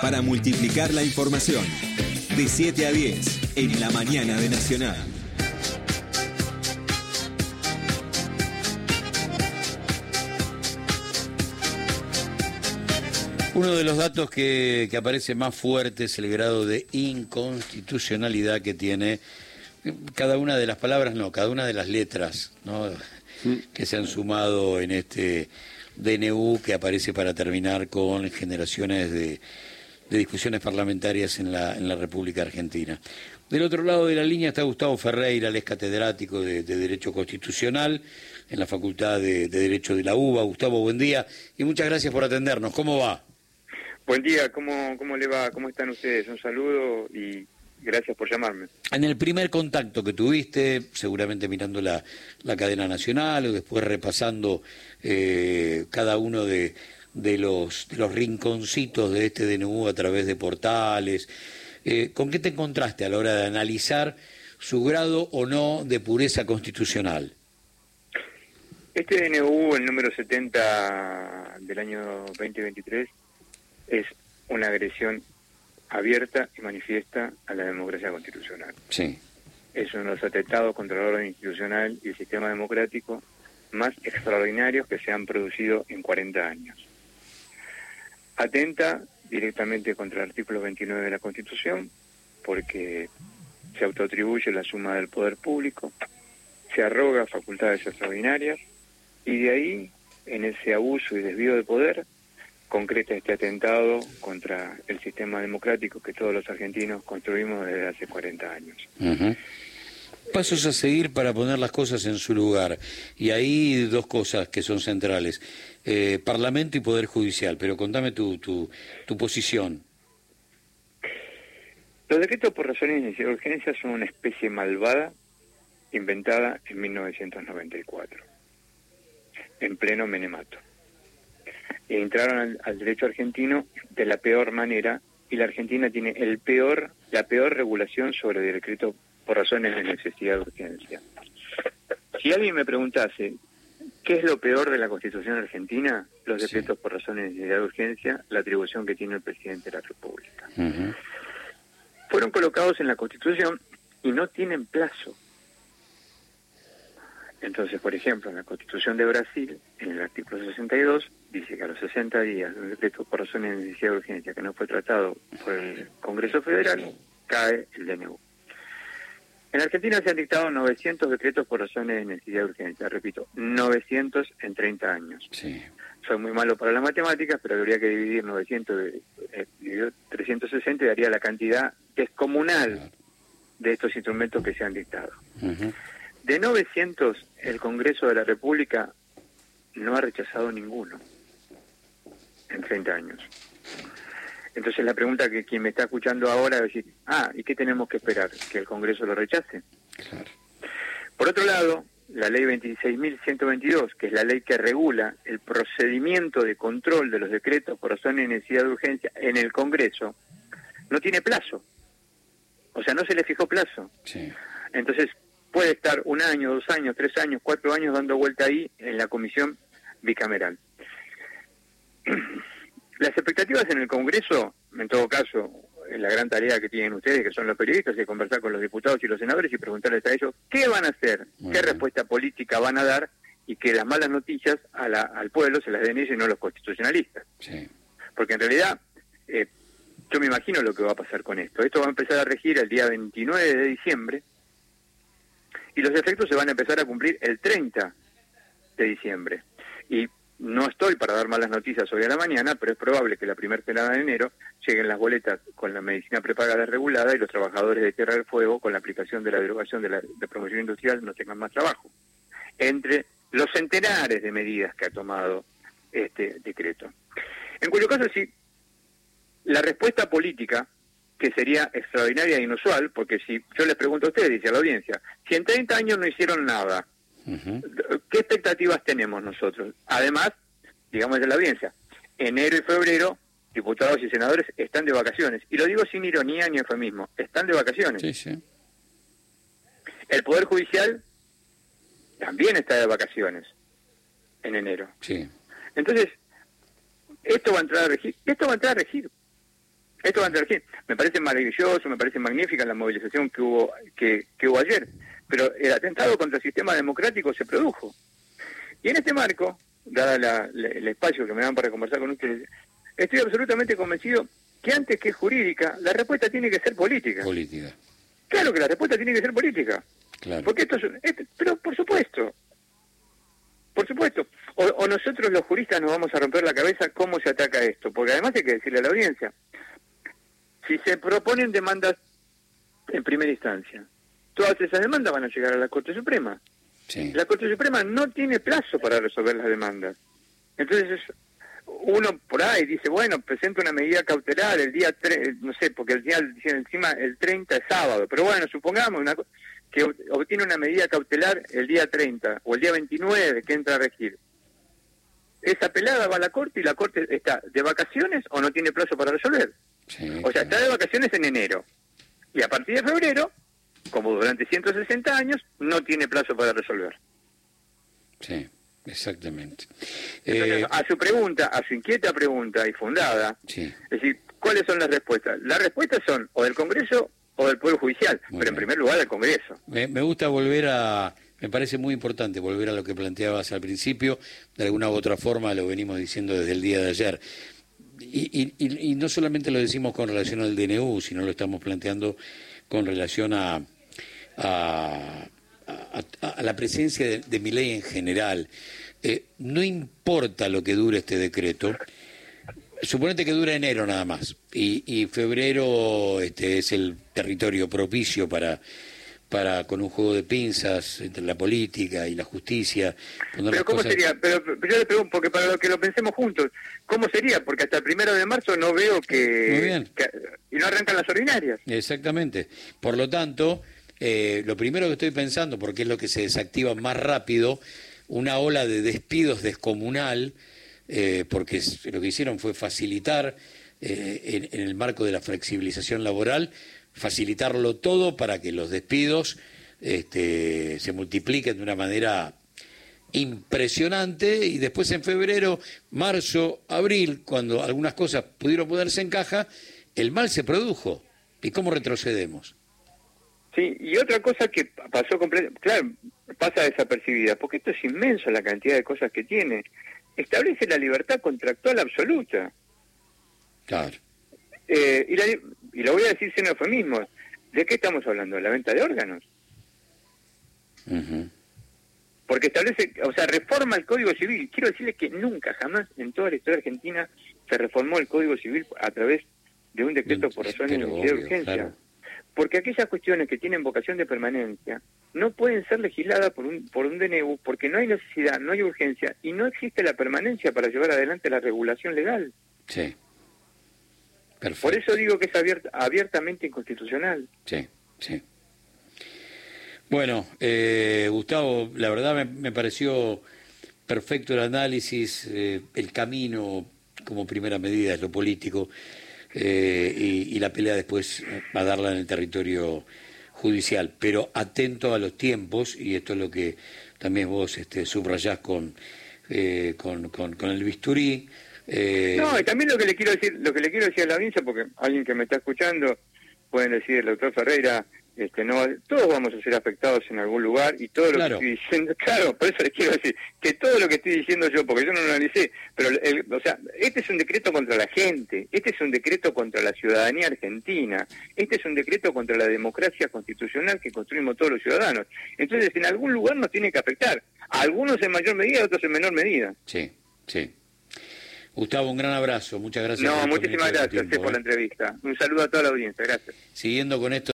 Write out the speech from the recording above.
para multiplicar la información. De 7 a 10 en la mañana de Nacional. Uno de los datos que, que aparece más fuerte es el grado de inconstitucionalidad que tiene cada una de las palabras, no, cada una de las letras ¿no? que se han sumado en este DNU que aparece para terminar con generaciones de, discusiones parlamentarias en la, en la República Argentina. Del otro lado de la línea está Gustavo Ferreira, el es catedrático de, Derecho Constitucional en la Facultad de, de Derecho de la UBA. Gustavo, buen día y muchas gracias por atendernos. ¿Cómo va? Buen día, ¿cómo, cómo le va? ¿Cómo están ustedes? Un saludo y gracias por llamarme. En el primer contacto que tuviste, seguramente mirando la, la cadena nacional o después repasando eh, cada uno de, de, los, de los rinconcitos de este DNU a través de portales, eh, ¿con qué te encontraste a la hora de analizar su grado o no de pureza constitucional? Este DNU, el número 70 del año 2023, es una agresión abierta y manifiesta a la democracia constitucional. Sí. Es uno de los atentados contra el orden institucional y el sistema democrático más extraordinarios que se han producido en 40 años. Atenta directamente contra el artículo 29 de la Constitución, porque se autoatribuye la suma del poder público, se arroga facultades extraordinarias, y de ahí, en ese abuso y desvío de poder, concreta este atentado contra el sistema democrático que todos los argentinos construimos desde hace 40 años. Pasos a seguir para poner las cosas en su lugar. Y ahí dos cosas que son centrales. Eh, Parlamento y Poder Judicial. Pero contame tu, tu, posición. Los decretos por razones de urgencia son una especie malvada inventada en 1994, en pleno menemato entraron al, derecho argentino de la peor manera y la Argentina tiene el peor, la peor regulación sobre el decreto por razones de necesidad de urgencia. Si alguien me preguntase qué es lo peor de la Constitución argentina, los decretos por razones de necesidad de urgencia, la atribución que tiene el presidente de la República. Fueron colocados en la Constitución y no tienen plazo. Entonces, por ejemplo, en la Constitución de Brasil, en el artículo 62, dice que a los 60 días de un decreto por razones de necesidad de urgencia que no fue tratado por el Congreso Federal, cae el DNU. En Argentina se han dictado 900 decretos por razones de necesidad de urgencia, repito, 900 en 30 años. Sí. Soy muy malo para las matemáticas, pero habría que dividir 900 de, 360 y daría la cantidad descomunal de estos instrumentos que se han dictado. De 900, el Congreso de la República no ha rechazado ninguno en 30 años. Entonces la pregunta que quien me está escuchando ahora es decir, ah, ¿y qué tenemos que esperar? ¿Que el Congreso lo rechace? Por otro lado, la ley 26.122, que es la ley que regula el procedimiento de control de los decretos por razones de necesidad de urgencia en el Congreso, no tiene plazo. O sea, no se le fijó plazo. Entonces, puede estar un año, dos años, tres años, cuatro años dando vuelta ahí en la comisión bicameral. Las expectativas en el Congreso, en todo caso, es la gran tarea que tienen ustedes, que son los periodistas, es conversar con los diputados y los senadores y preguntarles a ellos qué van a hacer, qué respuesta política van a dar y que las malas noticias al pueblo se las den ellos y no los constitucionalistas. Porque en realidad, eh, yo me imagino lo que va a pasar con esto. Esto va a empezar a regir el día 29 de diciembre y los efectos se van a empezar a cumplir el 30 de diciembre. Y no estoy para dar malas noticias hoy a la mañana, pero es probable que la primera pelada de enero lleguen las boletas con la medicina prepagada regulada y los trabajadores de Tierra del Fuego, con la aplicación de la derogación de la promoción industrial, no tengan más trabajo. Entre los centenares de medidas que ha tomado este decreto. En cuyo caso, sí, la respuesta política que sería extraordinaria e inusual, porque si yo les pregunto a ustedes, dice a la audiencia, si en 30 años no hicieron nada, ¿qué expectativas tenemos nosotros? Además, digamos de la audiencia, enero y febrero, diputados y senadores están de vacaciones, y lo digo sin ironía ni eufemismo, están de vacaciones. Sí, sí. El Poder Judicial también está de vacaciones en enero. Sí. Entonces, esto va a entrar a regir, esto va a entrar a regir Esto va a entrar Me parece maravilloso, me parece magnífica la movilización que hubo, que, que hubo ayer, pero el atentado contra el sistema democrático se produjo. Y en este marco, dada el espacio que me dan para conversar con ustedes, estoy absolutamente convencido que antes que jurídica, la respuesta tiene que ser política. Política. Claro que la respuesta tiene que ser política. Claro. Porque esto es, pero por supuesto, por supuesto. O, nosotros los juristas nos vamos a romper la cabeza cómo se ataca esto. Porque además hay que decirle a la audiencia, si se proponen demandas en primera instancia, todas esas demandas van a llegar a la Corte Suprema. La Corte Suprema no tiene plazo para resolver las demandas. Entonces, uno por ahí dice, bueno, presenta una medida cautelar el día 3, no sé, porque el día encima el 30 es sábado, pero bueno, supongamos una, que obtiene una medida cautelar el día 30 o el día 29 que entra a regir. Esa pelada va a la corte y la corte está de vacaciones o no tiene plazo para resolver. O sea, está de vacaciones en enero. Y a partir de febrero, como durante 160 años, no tiene plazo para resolver. Sí. Exactamente. Eh, a su pregunta, a su inquieta pregunta y fundada, es decir, ¿cuáles son las respuestas? Las respuestas son o del Congreso o del Poder Judicial, pero en primer lugar del Congreso. Me, gusta volver a, me parece muy importante volver a lo que planteabas al principio, de alguna u otra forma lo venimos diciendo desde el día de ayer. Y, y, no solamente lo decimos con relación al DNU, sino lo estamos planteando con relación a, a la presencia de, mi ley en general. Eh, no importa lo que dure este decreto, suponete que dura enero nada más y, febrero este es el territorio propicio para para con un juego de pinzas entre la política y la justicia. Pero ¿cómo sería? Pero, yo le pregunto, porque para lo que lo pensemos juntos, ¿cómo sería? Porque hasta el primero de marzo no veo que... Muy bien. y no arrancan las ordinarias. Exactamente. Por lo tanto, eh, lo primero que estoy pensando, porque es lo que se desactiva más rápido, una ola de despidos descomunal, eh, porque lo que hicieron fue facilitar eh, en, el marco de la flexibilización laboral, facilitarlo todo para que los despidos este, se multipliquen de una manera impresionante y después en febrero, marzo, abril, cuando algunas cosas pudieron ponerse en caja, el mal se produjo. ¿Y cómo retrocedemos? Sí, y otra cosa que pasó completamente, claro, pasa desapercibida, porque esto es inmenso la cantidad de cosas que tiene. Establece la libertad contractual absoluta. Claro. Eh, y, lo voy a decir sin eufemismo. ¿De qué estamos hablando? ¿De la venta de órganos? Porque establece, o sea, reforma el Código Civil. Quiero decirle que nunca, jamás en toda la historia argentina se reformó el Código Civil a través de un decreto por razones de urgencia porque aquellas cuestiones que tienen vocación de permanencia no pueden ser legisladas por un, por un DNU porque no hay necesidad, no hay urgencia y no existe la permanencia para llevar adelante la regulación legal. Sí. Por eso digo que es abiertamente inconstitucional. Sí, sí. Bueno, eh, Gustavo, la verdad me, pareció perfecto el análisis, eh, el camino como primera medida es lo político. Eh, y, la pelea después va a darla en el territorio judicial, pero atento a los tiempos, y esto es lo que también vos este, subrayás con, eh, con, con, el bisturí. Eh... No, y también lo que le quiero decir, lo que le quiero decir a la audiencia, porque alguien que me está escuchando pueden decir, el doctor Ferreira, este, no, todos vamos a ser afectados en algún lugar y todo lo que estoy diciendo, claro, por eso les quiero decir que todo lo que estoy diciendo yo, porque yo no lo analicé, pero, el, o sea, este es un decreto contra la gente, este es un decreto contra la ciudadanía argentina, este es un decreto contra la democracia constitucional que construimos todos los ciudadanos. Entonces, en algún lugar nos tiene que afectar, algunos en mayor medida, otros en menor medida. Sí, sí. Gustavo, un gran abrazo, muchas gracias. No, muchísimas gracias por la ¿eh? entrevista. Un saludo a toda la audiencia, gracias. Siguiendo con esto.